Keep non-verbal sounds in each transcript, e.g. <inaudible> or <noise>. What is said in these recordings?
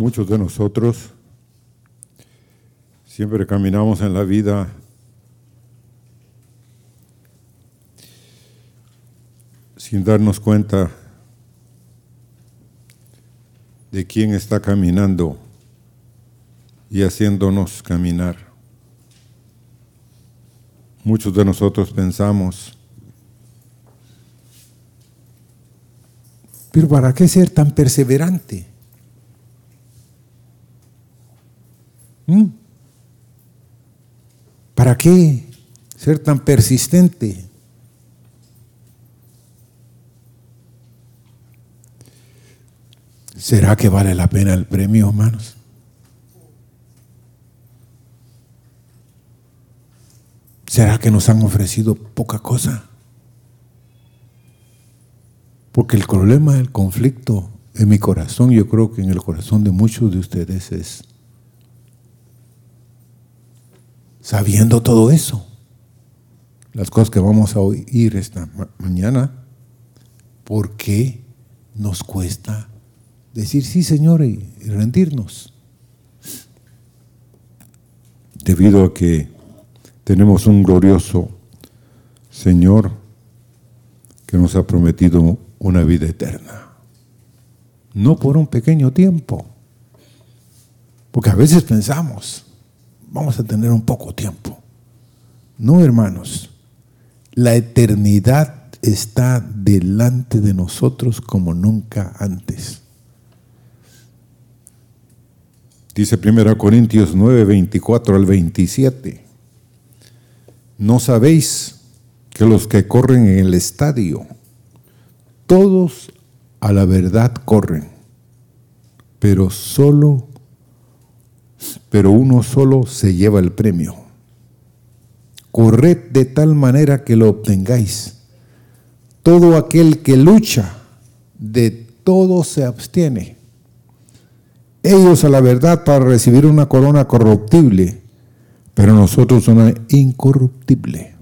muchos de nosotros siempre caminamos en la vida sin darnos cuenta de quién está caminando y haciéndonos caminar. Muchos de nosotros pensamos, pero ¿para qué ser tan perseverante? ¿Mm? ¿Para qué ser tan persistente? ¿Será que vale la pena el premio, hermanos? ¿Será que nos han ofrecido poca cosa? Porque el problema, el conflicto en mi corazón, yo creo que en el corazón de muchos de ustedes es, sabiendo todo eso, las cosas que vamos a oír esta mañana, ¿por qué nos cuesta decir sí, Señor, y, rendirnos. Debido a que tenemos un glorioso Señor que nos ha prometido una vida eterna. No por un pequeño tiempo. Porque a veces pensamos, vamos a tener un poco tiempo. No, hermanos. La eternidad está delante de nosotros como nunca antes. Dice 1 Corintios 9, 24 al 27. ¿No sabéis que los que corren en el estadio, todos a la verdad corren, pero solo, pero uno solo se lleva el premio? Corred de tal manera que lo obtengáis. Todo aquel que lucha, de todo se abstiene ellos a la verdad para recibir una corona corruptible, pero nosotros una incorruptible.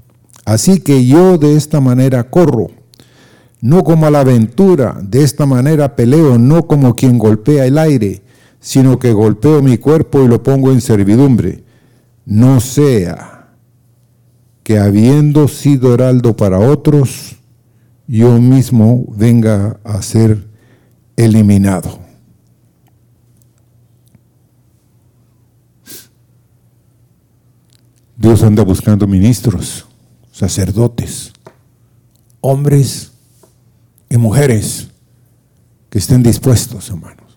Así que yo de esta manera corro, no como a la aventura, de esta manera peleo, no como quien golpea el aire, sino que golpeo mi cuerpo y lo pongo en servidumbre. No sea que habiendo sido heraldo para otros, yo mismo venga a ser eliminado. Dios anda buscando ministros, sacerdotes, hombres y mujeres que estén dispuestos, hermanos.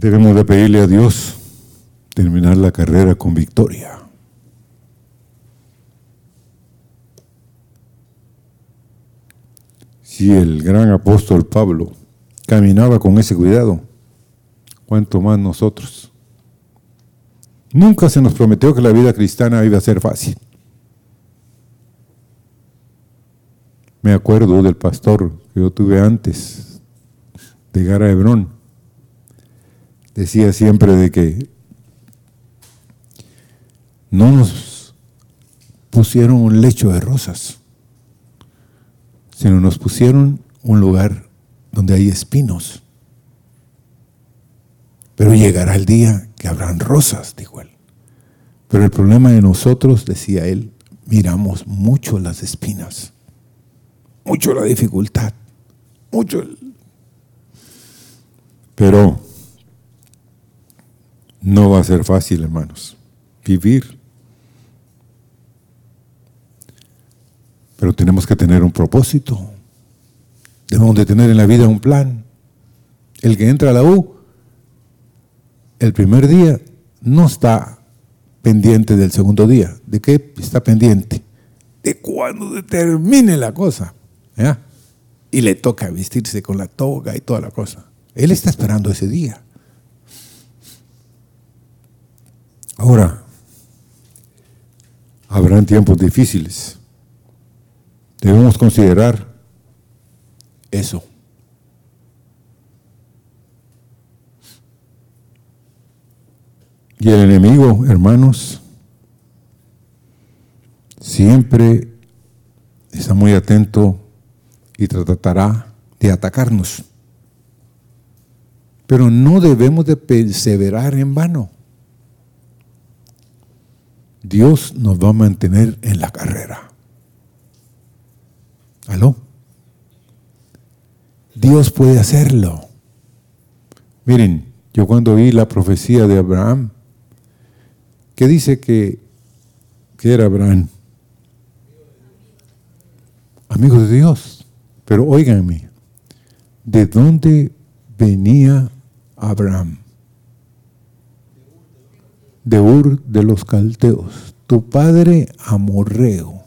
Debemos de pedirle a Dios terminar la carrera con victoria. Si el gran apóstol Pablo caminaba con ese cuidado, ¿cuánto más nosotros? Nunca se nos prometió que la vida cristiana iba a ser fácil. Me acuerdo del pastor que yo tuve antes de a Hebrón. Decía siempre de que no nos pusieron un lecho de rosas, sino nos pusieron un lugar donde hay espinos. Pero llegará el día que habrán rosas, dijo él. Pero el problema de nosotros, decía él, miramos mucho las espinas, mucho la dificultad, mucho el... Pero no va a ser fácil, hermanos, vivir. Pero tenemos que tener un propósito. Debemos de tener en la vida un plan. El que entra a la U el primer día no está pendiente del segundo día. ¿De qué está pendiente? De cuando termine la cosa. Y le toca vestirse con la toga y toda la cosa. Él está esperando ese día. Ahora, habrán tiempos difíciles. Debemos considerar eso. Y el enemigo, hermanos, siempre está muy atento y tratará de atacarnos. Pero no debemos de perseverar en vano. Dios nos va a mantener en la carrera. ¿Aló? Dios puede hacerlo. Miren, yo cuando vi la profecía de Abraham, que dice que, era Abraham, amigo de Dios, pero óiganme, ¿de dónde venía Abraham? De Ur de los Calteos, tu padre amorreo,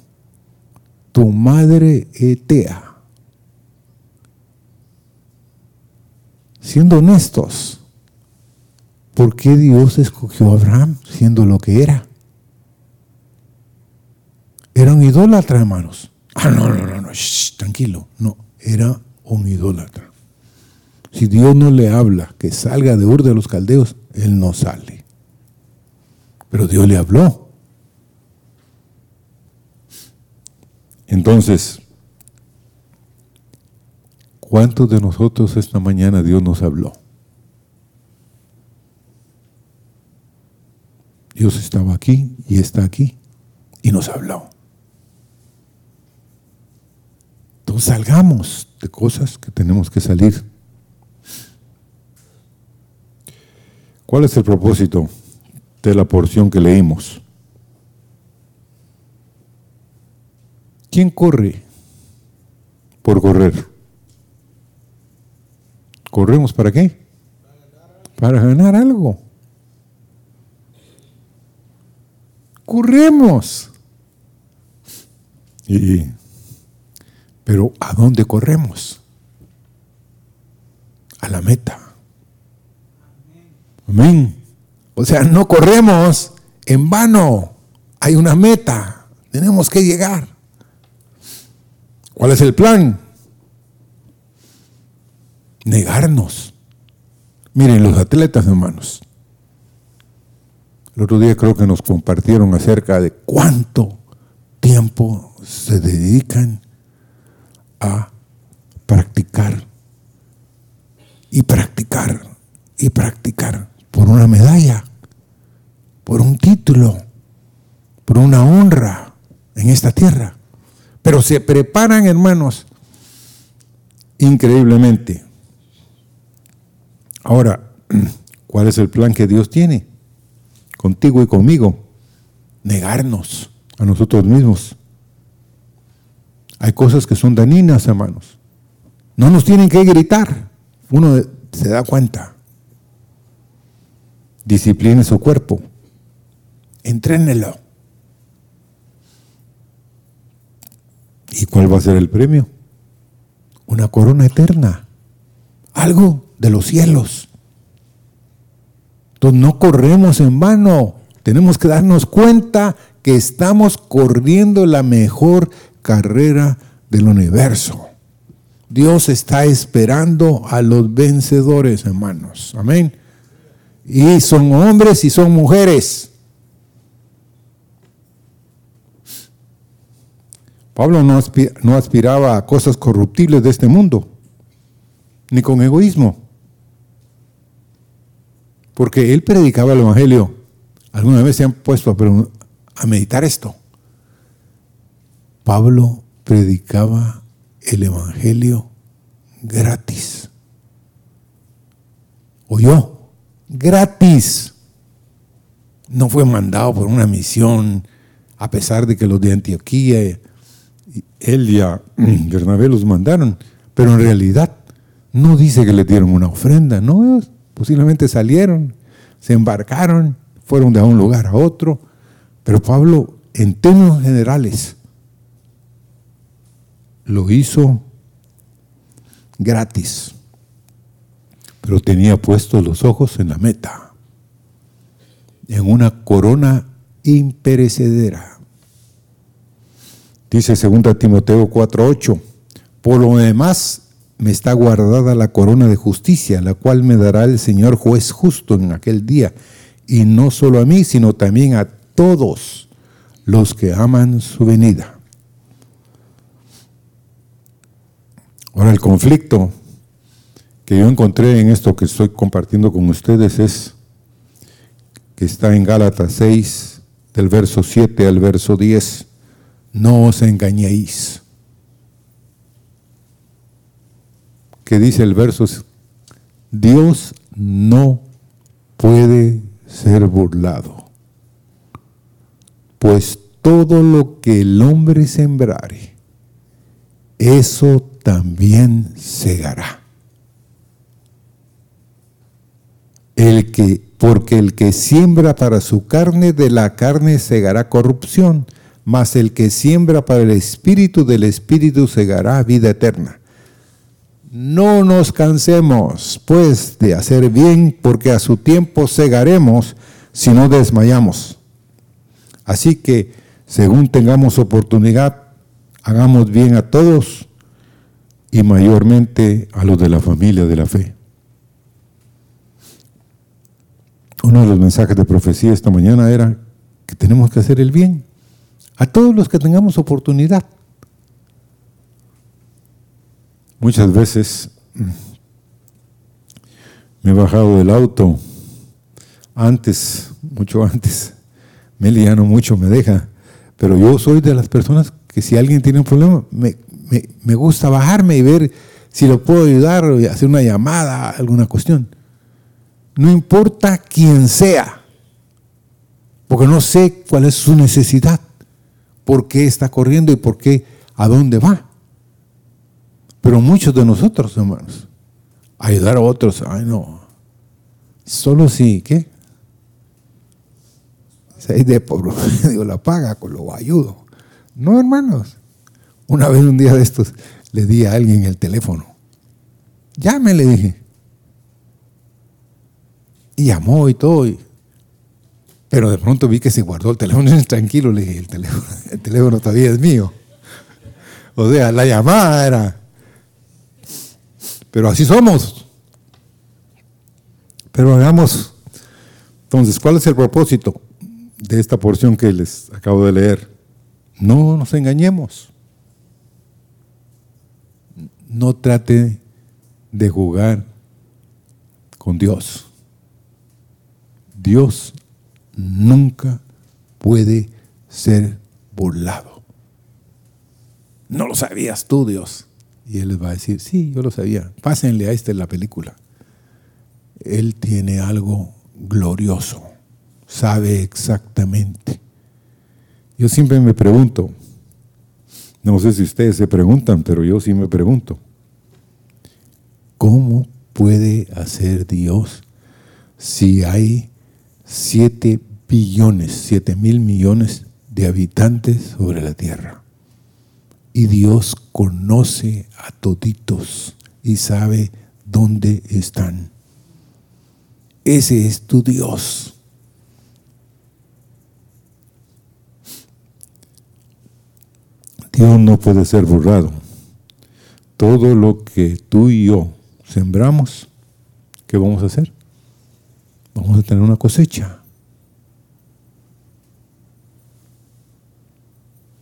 tu madre etea siendo honestos, ¿por qué Dios escogió a Abraham siendo lo que era? Era un idólatra, hermanos. Ah, no, no, no, no, tranquilo. No, era un idólatra. Si Dios no le habla que salga de Ur de los Caldeos, él no sale. Pero Dios le habló. Entonces, ¿Cuántos de nosotros esta mañana Dios nos habló? Dios estaba aquí y está aquí y nos habló. Entonces salgamos de cosas que tenemos que salir. ¿Cuál es el propósito de la porción que leímos? ¿Quién corre por correr? ¿Corremos para qué? Para ganar algo. Corremos. Y, pero ¿a dónde corremos? A la meta. Amén. O sea, no corremos en vano. Hay una meta. Tenemos que llegar. ¿Cuál es el plan? negarnos. Miren, los atletas, hermanos. El otro día creo que nos compartieron acerca de cuánto tiempo se dedican a practicar y practicar y practicar por una medalla, por un título, por una honra en esta tierra. Pero se preparan, hermanos, increíblemente Ahora, <clears throat> ¿cuál es el plan que Dios tiene? Contigo y conmigo. Negarnos a nosotros mismos. Hay cosas que son daninas, hermanos. No nos tienen que gritar. Uno se da cuenta. Discipline su cuerpo. Entrénelo. ¿Y cuál va a ser el premio? Una corona eterna. Algo de los cielos. Entonces no corremos en vano, tenemos que darnos cuenta que estamos corriendo la mejor carrera del universo. Dios está esperando a los vencedores, hermanos. Amén. Y son hombres y son mujeres. Pablo no, aspiraba a cosas corruptibles de este mundo, ni con egoísmo porque él predicaba el Evangelio. ¿Alguna vez se han puesto a, meditar esto? Pablo predicaba el Evangelio gratis. ¿Oyó? Gratis. No fue mandado por una misión, a pesar de que los de Antioquía, él y a Bernabé los mandaron, pero en realidad no dice que le dieron una ofrenda, no, Posiblemente salieron, se embarcaron, fueron de un lugar a otro, pero Pablo, en términos generales, lo hizo gratis, pero tenía puestos los ojos en la meta, en una corona imperecedera. Dice 2 Timoteo 4:8, por lo demás me está guardada la corona de justicia, la cual me dará el Señor juez justo en aquel día, y no solo a mí, sino también a todos los que aman su venida. Ahora el conflicto que yo encontré en esto que estoy compartiendo con ustedes es que está en Gálatas 6, del verso 7 al verso 10. No os engañéis. Que dice el verso, Dios no puede ser burlado, pues todo lo que el hombre sembrare, eso también segará. El que, porque el que siembra para su carne, de la carne segará corrupción, mas el que siembra para el espíritu, del espíritu segará vida eterna. No nos cansemos, pues, de hacer bien, porque a su tiempo segaremos si no desmayamos. Así que, según tengamos oportunidad, hagamos bien a todos y mayormente a los de la familia de la fe. Uno de los mensajes de profecía esta mañana era que tenemos que hacer el bien a todos los que tengamos oportunidad. Muchas veces me he bajado del auto antes, mucho antes. <laughs> Meli ya mucho me deja, pero yo soy de las personas que si alguien tiene un problema, me, me, gusta bajarme y ver si lo puedo ayudar o hacer una llamada, alguna cuestión. No importa quién sea, porque no sé cuál es su necesidad, por qué está corriendo y por qué, a dónde va. Pero muchos de nosotros, hermanos, ayudar a otros, ay no, solo si, ¿qué? Si de pobre, <laughs> digo, la paga, con lo ayudo. No, hermanos. Una vez, un día de estos, le di a alguien el teléfono. Llame, le dije. Y llamó y todo. Pero de pronto vi que se guardó el teléfono. Tranquilo, le dije, el teléfono, <laughs> el teléfono todavía es mío. O sea, la llamada era. Pero así somos. Pero hagamos. Entonces, ¿cuál es el propósito de esta porción que les acabo de leer? No nos engañemos no trate de jugar con Dios. Dios nunca puede ser burlado. No lo sabías tú, Dios. Y Él les va a decir, sí, yo lo sabía. Pásenle a este la película. Él tiene algo glorioso. Sabe exactamente. Yo siempre me pregunto, no sé si ustedes se preguntan, pero yo sí me pregunto. ¿Cómo puede hacer Dios si hay siete billones, siete mil millones de habitantes sobre la tierra? Y Dios conoce a toditos y sabe dónde están. Ese es tu Dios. Dios no puede ser borrado. Todo lo que tú y yo sembramos, ¿qué vamos a hacer? Vamos a tener una cosecha.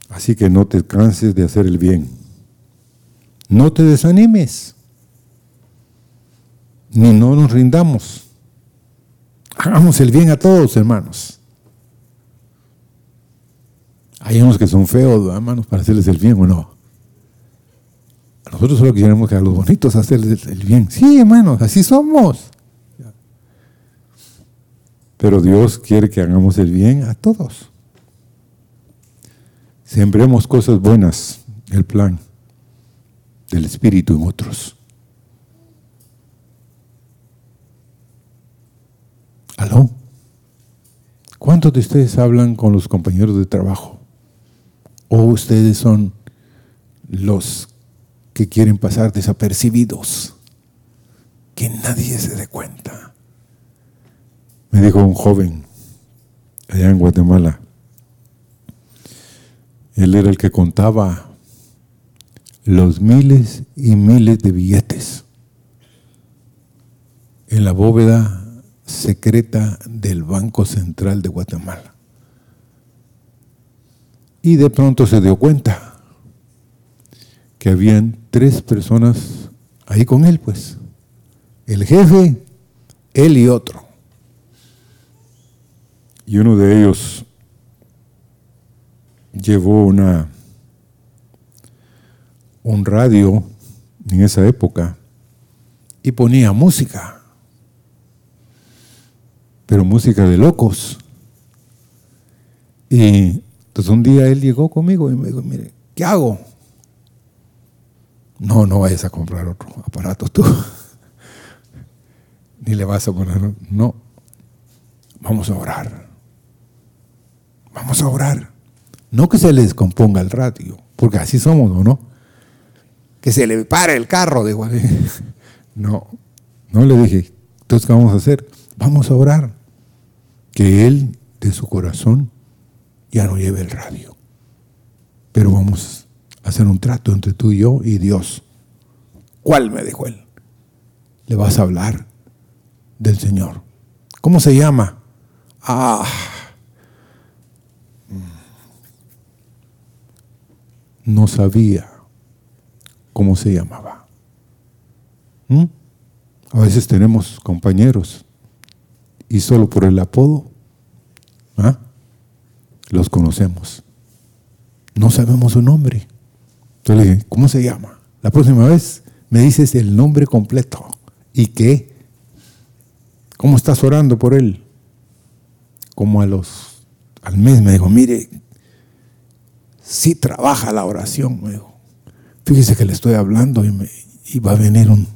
Así que no te canses de hacer el bien. No te desanimes. Ni no nos rindamos. Hagamos el bien a todos, hermanos. Hay unos que son feos, hermanos, para hacerles el bien o no. Nosotros solo queremos que a los bonitos hacerles el bien. Sí, hermanos, así somos. Pero Dios quiere que hagamos el bien a todos. Sembremos cosas buenas, el plan del Espíritu en otros. ¿Aló? ¿Cuántos de ustedes hablan con los compañeros de trabajo? ¿O ustedes son los que quieren pasar desapercibidos? Que nadie se dé cuenta. Me dijo un joven allá en Guatemala. Él era el que contaba los miles y miles de billetes en la bóveda secreta del Banco Central de Guatemala. Y de pronto se dio cuenta que habían tres personas ahí con él, pues. El jefe, él y otro. Y uno de ellos llevó una un radio en esa época y ponía música, pero música de locos. Y entonces un día él llegó conmigo y me dijo, mire, ¿qué hago? No, no vayas a comprar otro aparato tú. <laughs> Ni le vas a poner, no. Vamos a orar. Vamos a orar. No que se le descomponga el radio, porque así somos, ¿o no? Que se le pare el carro, digo. <laughs> No, no le dije, entonces ¿qué vamos a hacer? Vamos a orar. Que Él de su corazón ya no lleve el radio. Pero vamos a hacer un trato entre tú y yo y Dios. ¿Cuál? me dijo él. Le vas a hablar del Señor. ¿Cómo se llama? Ah. No sabía cómo se llamaba. ¿Mm? A veces tenemos compañeros y solo por el apodo ¿ah? los conocemos. No sabemos su nombre. Entonces le dije, ¿cómo se llama? La próxima vez me dices el nombre completo. ¿Y qué? ¿Cómo estás orando por él? Como a los, al mes me dijo, mire, sí trabaja la oración, me dijo. Fíjese que le estoy hablando y, me, va a venir un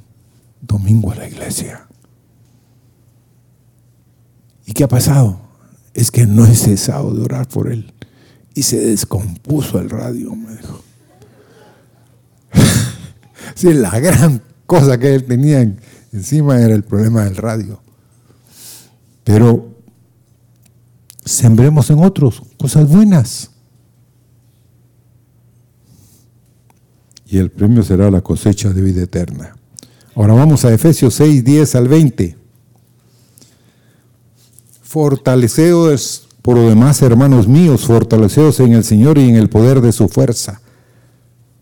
domingo a la iglesia. ¿Y qué ha pasado? Es que no he cesado de orar por él. Y se descompuso el radio, me dijo. <laughs> sí, la gran cosa que él tenía encima era el problema del radio. Pero sembremos en otros cosas buenas. Y el premio será la cosecha de vida eterna. Ahora vamos a Efesios 6, 10 al 20. Fortaleceos por lo demás, hermanos míos, fortaleceos en el Señor y en el poder de su fuerza.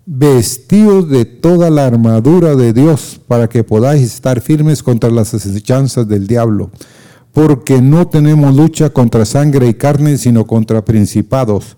Vestidos de toda la armadura de Dios para que podáis estar firmes contra las asechanzas del diablo. Porque no tenemos lucha contra sangre y carne, sino contra principados,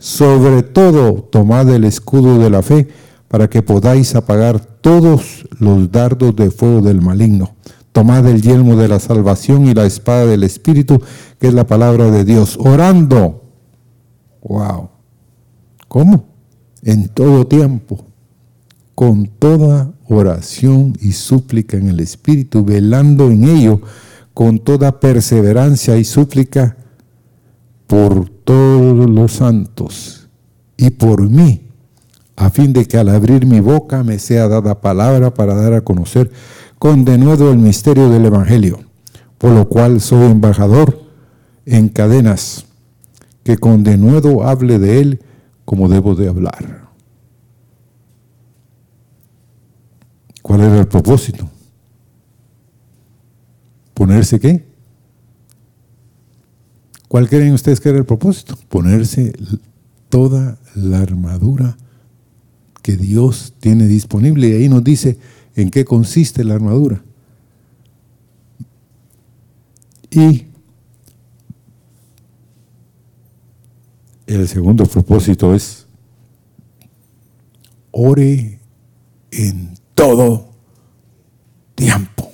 Sobre todo, tomad el escudo de la fe para que podáis apagar todos los dardos de fuego del maligno. Tomad el yelmo de la salvación y la espada del Espíritu, que es la palabra de Dios, orando. Wow. ¿Cómo? En todo tiempo, con toda oración y súplica en el Espíritu, velando en ello con toda perseverancia y súplica por todos los santos y por mí a fin de que al abrir mi boca me sea dada palabra para dar a conocer con denuedo el misterio del Evangelio, por lo cual soy embajador en cadenas, que con denuedo hable de él como debo de hablar. ¿Cuál era el propósito? ¿Ponerse qué? ¿Cuál creen ustedes que era el propósito? Ponerse toda la armadura que Dios tiene disponible. Y ahí nos dice en qué consiste la armadura. Y el segundo propósito es, ore en todo tiempo.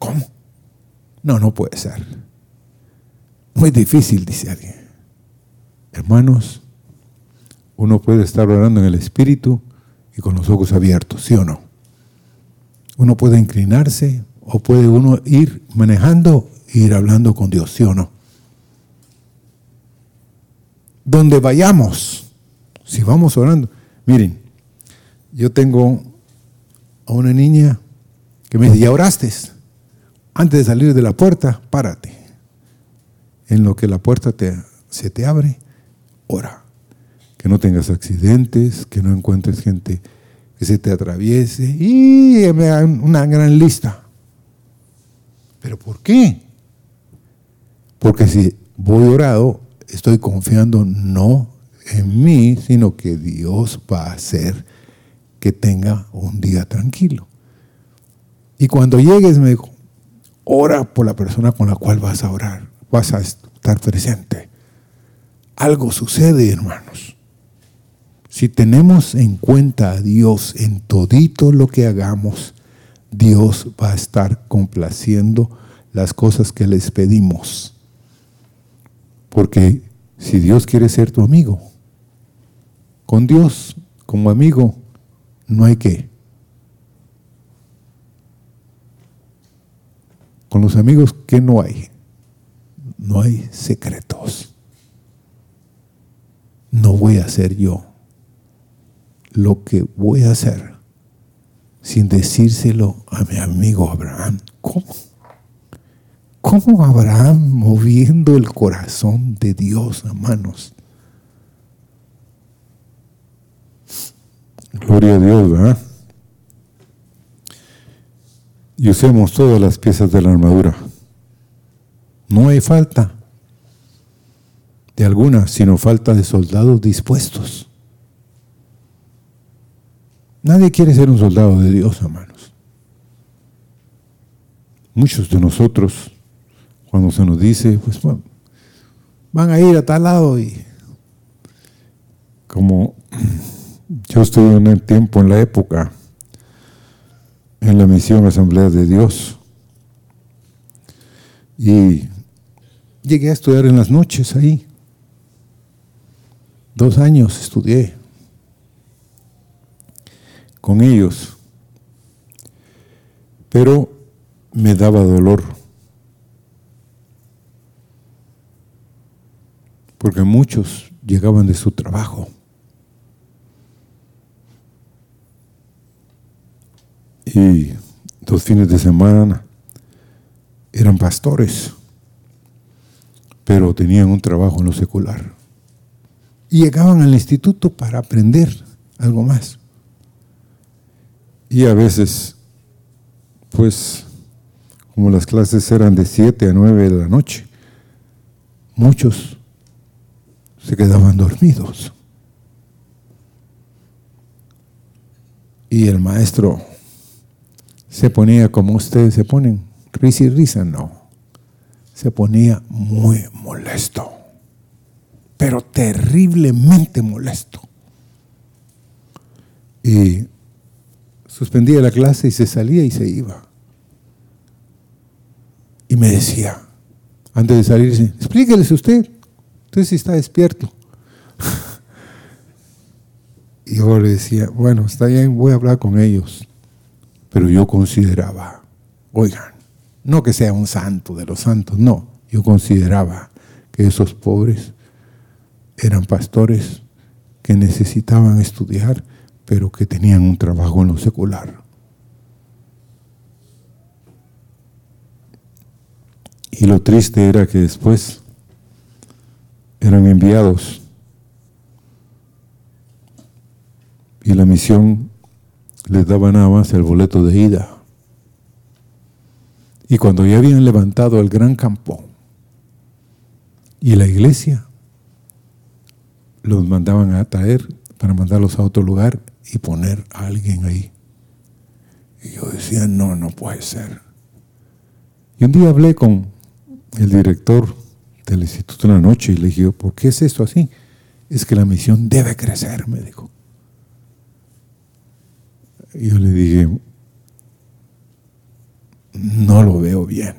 ¿Cómo? No, no puede ser. Muy difícil, dice alguien. Hermanos, uno puede estar orando en el Espíritu y con los ojos abiertos, ¿sí o no? Uno puede inclinarse o puede uno ir manejando e ir hablando con Dios, ¿sí o no? Donde vayamos, si vamos orando, miren, yo tengo a una niña que me dice, ¿ya oraste? Antes de salir de la puerta, párate. En lo que la puerta se te abre, ora. Que no tengas accidentes, que no encuentres gente que se te atraviese y me dan una gran lista. ¿Pero por qué? Porque si voy orado, estoy confiando no en mí, sino que Dios va a hacer que tenga un día tranquilo. Y cuando llegues, me dijo, ora por la persona con la cual vas a orar, vas a estar presente. Algo sucede, hermanos. Si tenemos en cuenta a Dios en todito lo que hagamos, Dios va a estar complaciendo las cosas que les pedimos. Porque si Dios quiere ser tu amigo, con Dios como amigo no hay que. Con los amigos, ¿qué no hay? No hay secretos. No voy a hacer yo lo que voy a hacer sin decírselo a mi amigo Abraham. ¿Cómo? ¿Cómo Abraham moviendo el corazón de Dios, hermanos? Gloria a Dios, ¿verdad? Y usemos todas las piezas de la armadura. No hay falta de alguna, sino falta de soldados dispuestos. Nadie quiere ser un soldado de Dios, hermanos. Muchos de nosotros, cuando se nos dice, pues bueno, van a ir a tal lado y como <clears throat> yo estuve en el tiempo, en la época, en la misión Asamblea de Dios. Y llegué a estudiar en las noches ahí. Dos años estudié con ellos. Pero me daba dolor. Porque muchos llegaban de su trabajo y dos fines de semana eran pastores, pero tenían un trabajo en lo secular. Y llegaban al instituto para aprender algo más. Y a veces, pues, como las clases eran de 7 a 9 de la noche, muchos se quedaban dormidos. Y el maestro se ponía como ustedes se ponen, risa y risa, no. Se ponía muy molesto, pero terriblemente molesto. Y suspendía la clase y se salía y se iba. Y me decía, antes de salir, explíqueles usted, usted sí está despierto. <laughs> y yo le decía, bueno, está bien, voy a hablar con ellos. Pero yo consideraba, oigan, no que sea un santo de los santos, no, yo consideraba que esos pobres eran pastores que necesitaban estudiar, pero que tenían un trabajo en lo secular. Y lo triste era que después eran enviados y la misión les daba nada más el boleto de ida. Y cuando ya habían levantado el gran campo y la iglesia, los mandaban a traer para mandarlos a otro lugar y poner a alguien ahí. Y yo decía, no, no puede ser. Y un día hablé con el director del instituto una noche y le dije, ¿por qué es esto así? Es que la misión debe crecer, me dijo yo le dije, no lo veo bien.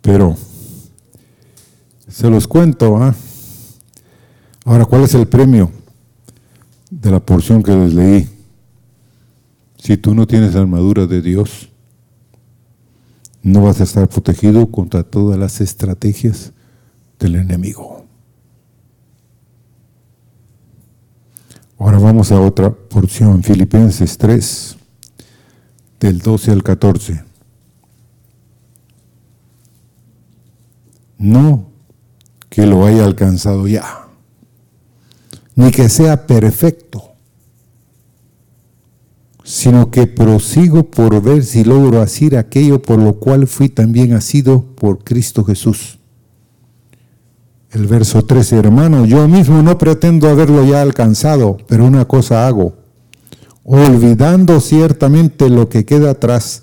Pero se los cuento. ¿ah? Ahora, ¿cuál es el premio de la porción que les leí? Si tú no tienes armadura de Dios, no vas a estar protegido contra todas las estrategias del enemigo. Ahora vamos a otra porción, Filipenses 3, del 12 al 14. No que lo haya alcanzado ya, ni que sea perfecto, sino que prosigo por ver si logro hacer aquello por lo cual fui también asido por Cristo Jesús. El verso 13, hermano, yo mismo no pretendo haberlo ya alcanzado, pero una cosa hago, olvidando ciertamente lo que queda atrás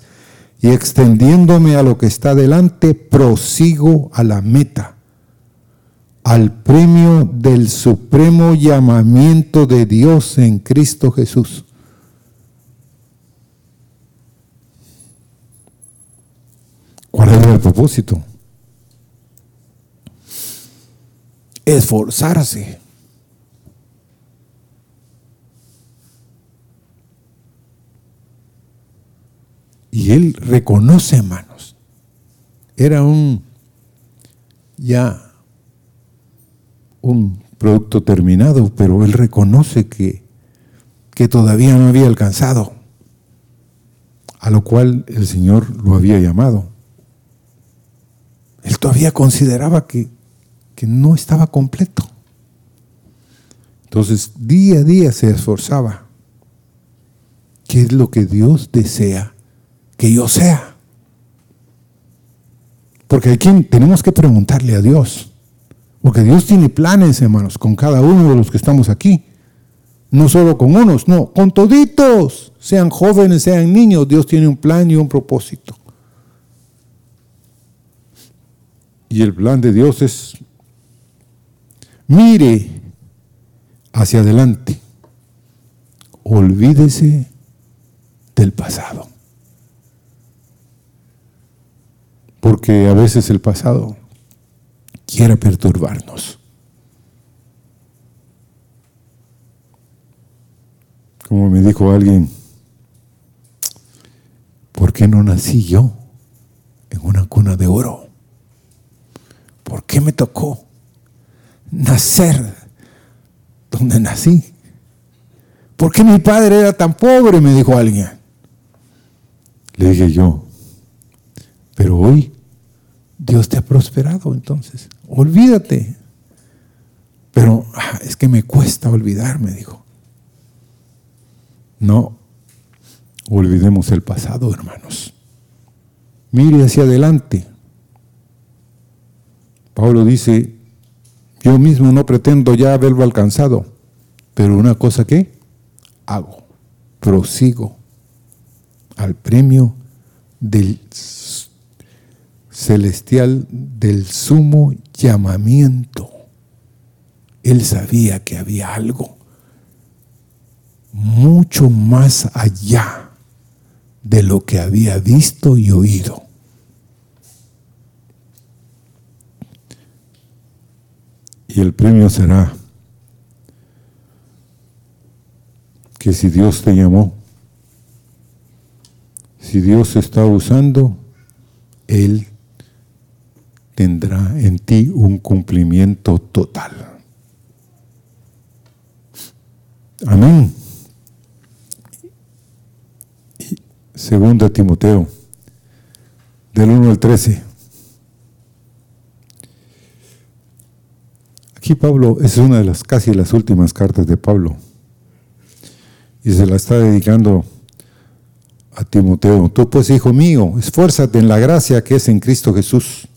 y extendiéndome a lo que está delante, prosigo a la meta, al premio del supremo llamamiento de Dios en Cristo Jesús. ¿Cuál es el propósito? Esforzarse. Y él reconoce, hermanos, era un ya un producto terminado, pero él reconoce que, que todavía no había alcanzado, a lo cual el Señor lo había llamado. Él todavía consideraba que, que no estaba completo. Entonces, día a día se esforzaba. ¿Qué es lo que Dios desea que yo sea? Porque aquí tenemos que preguntarle a Dios. Porque Dios tiene planes, hermanos, con cada uno de los que estamos aquí. No solo con unos, no, con toditos. Sean jóvenes, sean niños, Dios tiene un plan y un propósito. Y el plan de Dios es, mire hacia adelante, olvídese del pasado. Porque a veces el pasado quiere perturbarnos. Como me dijo alguien, ¿por qué no nací yo en una cuna de oro? ¿por qué me tocó nacer donde nací? ¿Por qué mi padre era tan pobre? Me dijo alguien. Le dije yo, pero hoy Dios te ha prosperado entonces. Olvídate. Pero ah, es que me cuesta olvidar, me dijo. No, olvidemos el pasado, hermanos. Mire hacia adelante. Pablo dice, yo mismo no pretendo ya haberlo alcanzado, pero una cosa que hago, prosigo al premio del celestial del sumo llamamiento. Él sabía que había algo mucho más allá de lo que había visto y oído. Y el premio será que si Dios te llamó, si Dios está usando, Él tendrá en ti un cumplimiento total. Amén. segunda Timoteo, del 1 al 13. Aquí Pablo, es una de las casi las últimas cartas de Pablo. Y se la está dedicando a Timoteo. Tú pues, hijo mío, esfuérzate en la gracia que es en Cristo Jesús.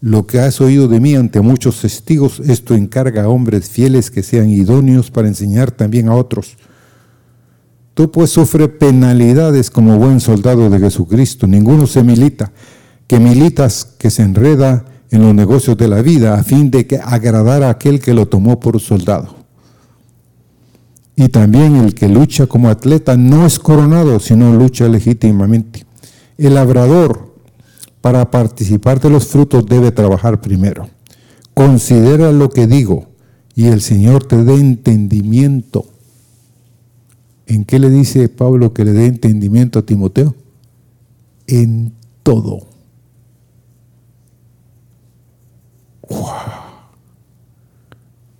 Lo que has oído de mí ante muchos testigos, esto encarga a hombres fieles que sean idóneos para enseñar también a otros. Tú pues sufre penalidades como buen soldado de Jesucristo. Ninguno se milita, que militas, que se enreda en los negocios de la vida a fin de que agradara a aquel que lo tomó por soldado. Y también el que lucha como atleta no es coronado, sino lucha legítimamente. El labrador, para participar de los frutos, debe trabajar primero. Considera lo que digo y el Señor te dé entendimiento. ¿En qué le dice Pablo que le dé entendimiento a Timoteo? En todo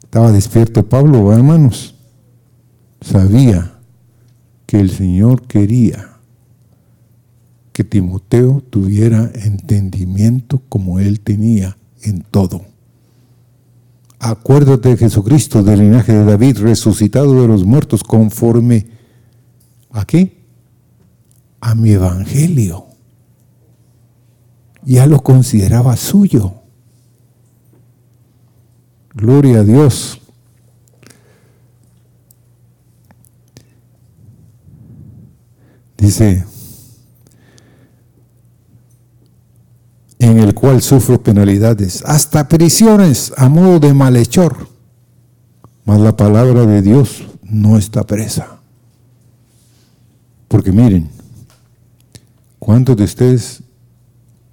Estaba despierto Pablo, hermanos. sabía que el Señor quería que Timoteo tuviera entendimiento como él tenía en todo. Acuérdate de Jesucristo del linaje de David, resucitado de los muertos, conforme a qué? A mi evangelio. Ya lo consideraba suyo. Gloria a Dios. Dice, en el cual sufro penalidades, hasta prisiones a modo de malhechor. Mas la palabra de Dios no está presa. Porque miren, ¿cuántos de ustedes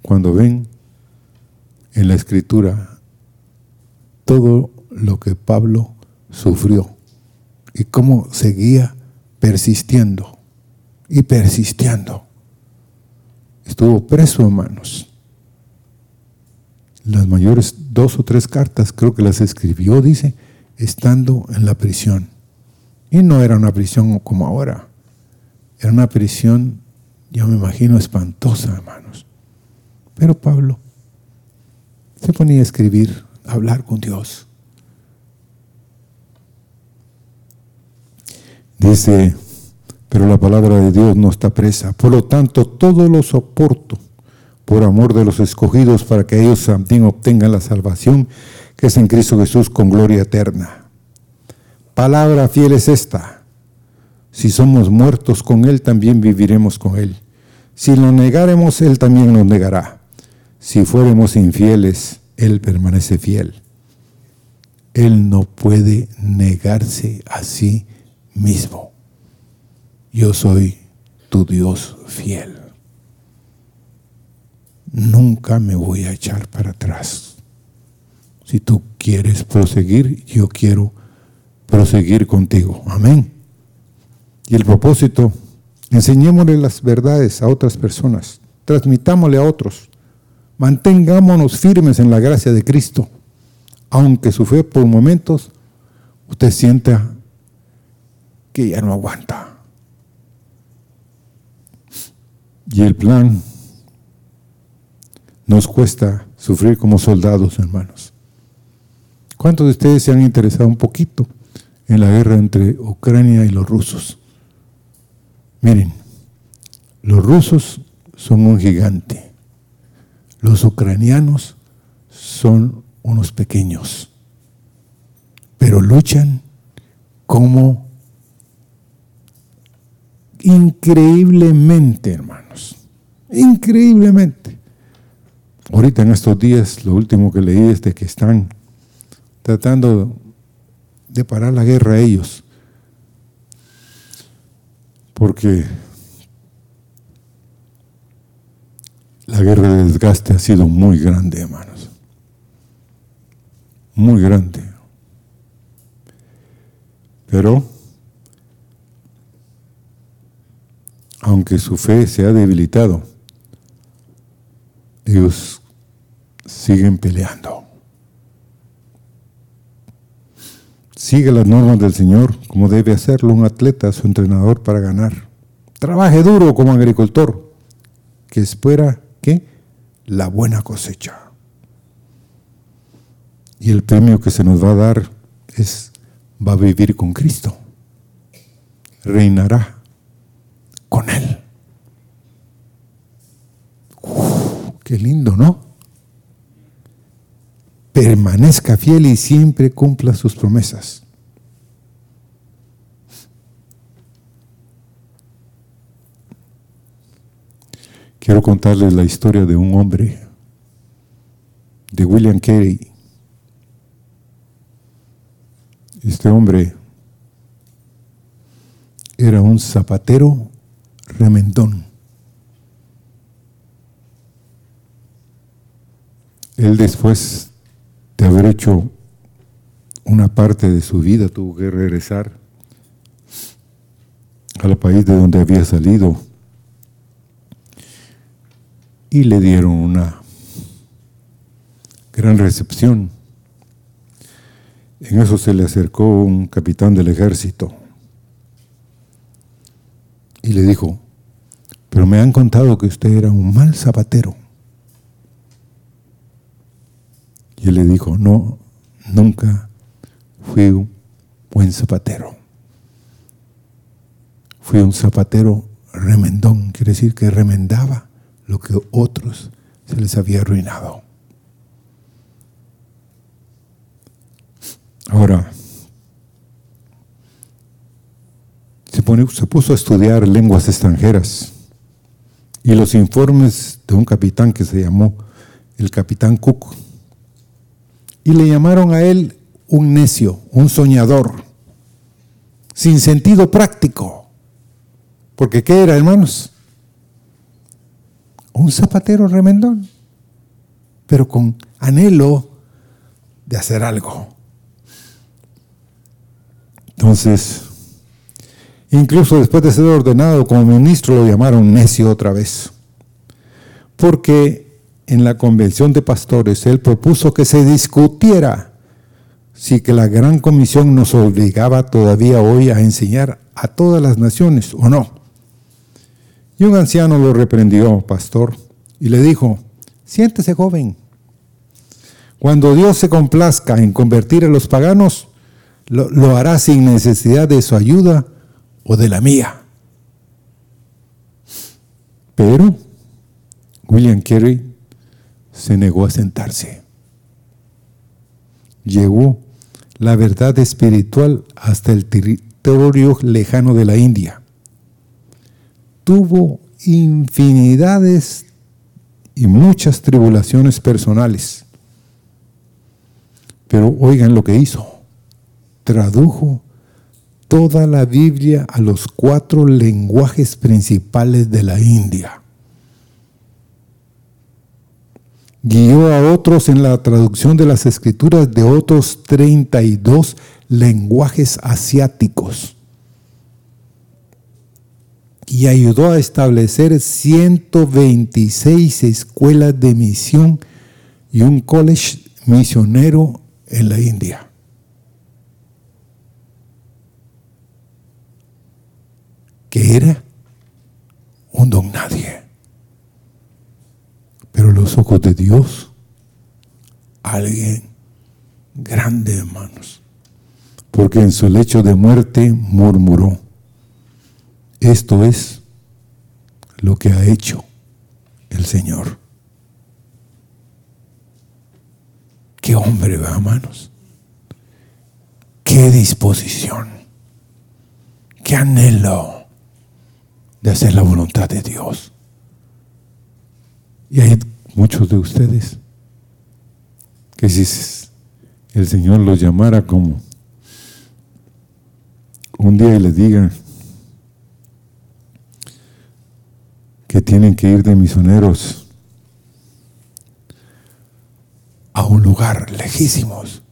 cuando ven en la escritura todo lo que Pablo sufrió y cómo seguía persistiendo y persistiendo? Estuvo preso, hermanos las mayores dos o tres cartas, creo que las escribió, dice, estando en la prisión. Y no era una prisión como ahora, era una prisión, yo me imagino, espantosa, hermanos. Pero Pablo se ponía a escribir, hablar con Dios. Dice, pero la palabra de Dios no está presa, por lo tanto todo lo soporto por amor de los escogidos, para que ellos también obtengan la salvación que es en Cristo Jesús con gloria eterna. Palabra fiel es esta. Si somos muertos con Él, también viviremos con Él. Si lo negáremos, Él también nos negará. Si fuéramos infieles, Él permanece fiel. Él no puede negarse a sí mismo. Yo soy tu Dios fiel nunca me voy a echar para atrás. Si tú quieres proseguir, yo quiero proseguir contigo. Amén. Y el propósito, enseñémosle las verdades a otras personas, transmitámosle a otros, mantengámonos firmes en la gracia de Cristo, aunque su fe por momentos usted sienta que ya no aguanta. Y el plan nos cuesta sufrir como soldados, hermanos. ¿Cuántos de ustedes se han interesado un poquito en la guerra entre Ucrania y los rusos? Miren, los rusos son un gigante, los ucranianos son unos pequeños, pero luchan como increíblemente, hermanos, increíblemente. Ahorita en estos días, lo último que leí es de que están tratando de parar la guerra a ellos. Porque la guerra de desgaste ha sido muy grande, hermanos. Muy grande. Pero, aunque su fe se ha debilitado, ellos siguen peleando. Sigue las normas del Señor como debe hacerlo un atleta, su entrenador para ganar. Trabaje duro como agricultor, que espera que la buena cosecha. Y el premio que se nos va a dar es, va a vivir con Cristo. Reinará con Él. qué lindo, ¿no? permanezca fiel y siempre cumpla sus promesas. Quiero contarles la historia de un hombre, de William Carey. Este hombre era un zapatero remendón. Él después de haber hecho una parte de su vida, tuvo que regresar al país de donde había salido y le dieron una gran recepción. En eso se le acercó un capitán del ejército y le dijo, pero me han contado que usted era un mal zapatero. Y él le dijo, no, nunca fui un buen zapatero. Fui un zapatero remendón, quiere decir que remendaba lo que otros se les había arruinado. Ahora, se, puso a estudiar lenguas extranjeras y los informes de un capitán que se llamó el capitán Cook. Y le llamaron a él un necio, un soñador, sin sentido práctico. Porque ¿qué era, hermanos? Un zapatero remendón, pero con anhelo de hacer algo. Entonces, incluso después de ser ordenado como ministro, lo llamaron necio otra vez. Porque en la convención de pastores él propuso que se discutiera si que la gran comisión nos obligaba todavía hoy a enseñar a todas las naciones o no. Y un anciano lo reprendió, pastor, y le dijo, siéntese joven, cuando Dios se complazca en convertir a los paganos, lo, hará sin necesidad de su ayuda o de la mía. Pero William Carey se negó a sentarse. Llegó la verdad espiritual hasta el territorio lejano de la India. Tuvo infinidades y muchas tribulaciones personales. Pero oigan lo que hizo tradujo toda la Biblia a los cuatro lenguajes principales de la India. Guió a otros en la traducción de las escrituras de otros 32 lenguajes asiáticos. Y ayudó a establecer 126 escuelas de misión y un college misionero en la India. que era un don nadie. Pero los ojos de Dios, alguien grande, hermanos. Porque en su lecho de muerte murmuró, esto es lo que ha hecho el Señor. Qué hombre, va, hermanos. Qué disposición. Qué anhelo de hacer la voluntad de Dios. Y hay muchos de ustedes que si el Señor los llamara como un día y les diga que tienen que ir de misioneros a un lugar lejísimos,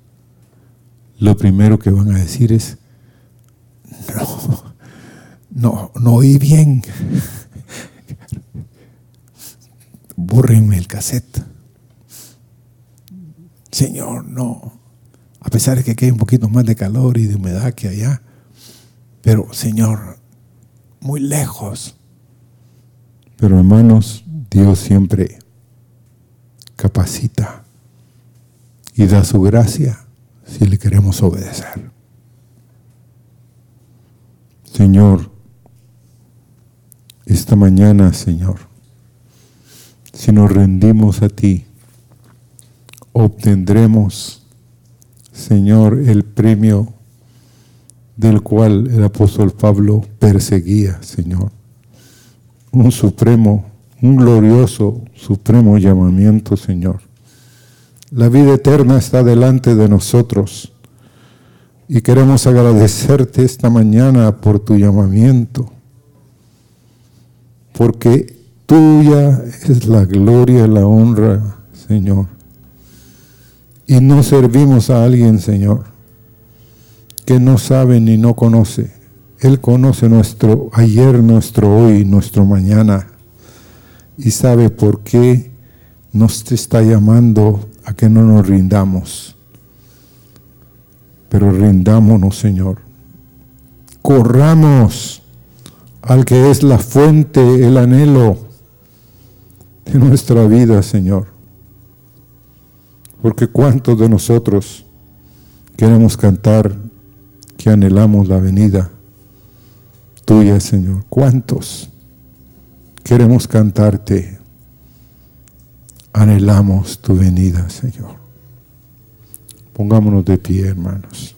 lo primero que van a decir es, no, no, no oí bien. Bórrenme el cassette. Señor, no. A pesar de que hay un poquito más de calor y de humedad que allá. Pero, Señor, muy lejos. Pero hermanos, Dios siempre capacita y da su gracia si le queremos obedecer. Señor, esta mañana, Señor, si nos rendimos a ti, obtendremos, Señor, el premio del cual el apóstol Pablo perseguía, Señor. Un supremo, un glorioso, supremo llamamiento, Señor. La vida eterna está delante de nosotros y queremos agradecerte esta mañana por tu llamamiento porque tuya es la gloria y la honra, Señor. Y no servimos a alguien, Señor, que no sabe ni no conoce. Él conoce nuestro ayer, nuestro hoy, nuestro mañana. Y sabe por qué nos está llamando a que no nos rindamos. Pero rindámonos, Señor. Corramos al que es la fuente, el anhelo de nuestra vida, Señor. Porque cuántos de nosotros queremos cantar que anhelamos la venida tuya, Señor. ¿Cuántos queremos cantarte? Anhelamos tu venida, Señor. Pongámonos de pie, hermanos.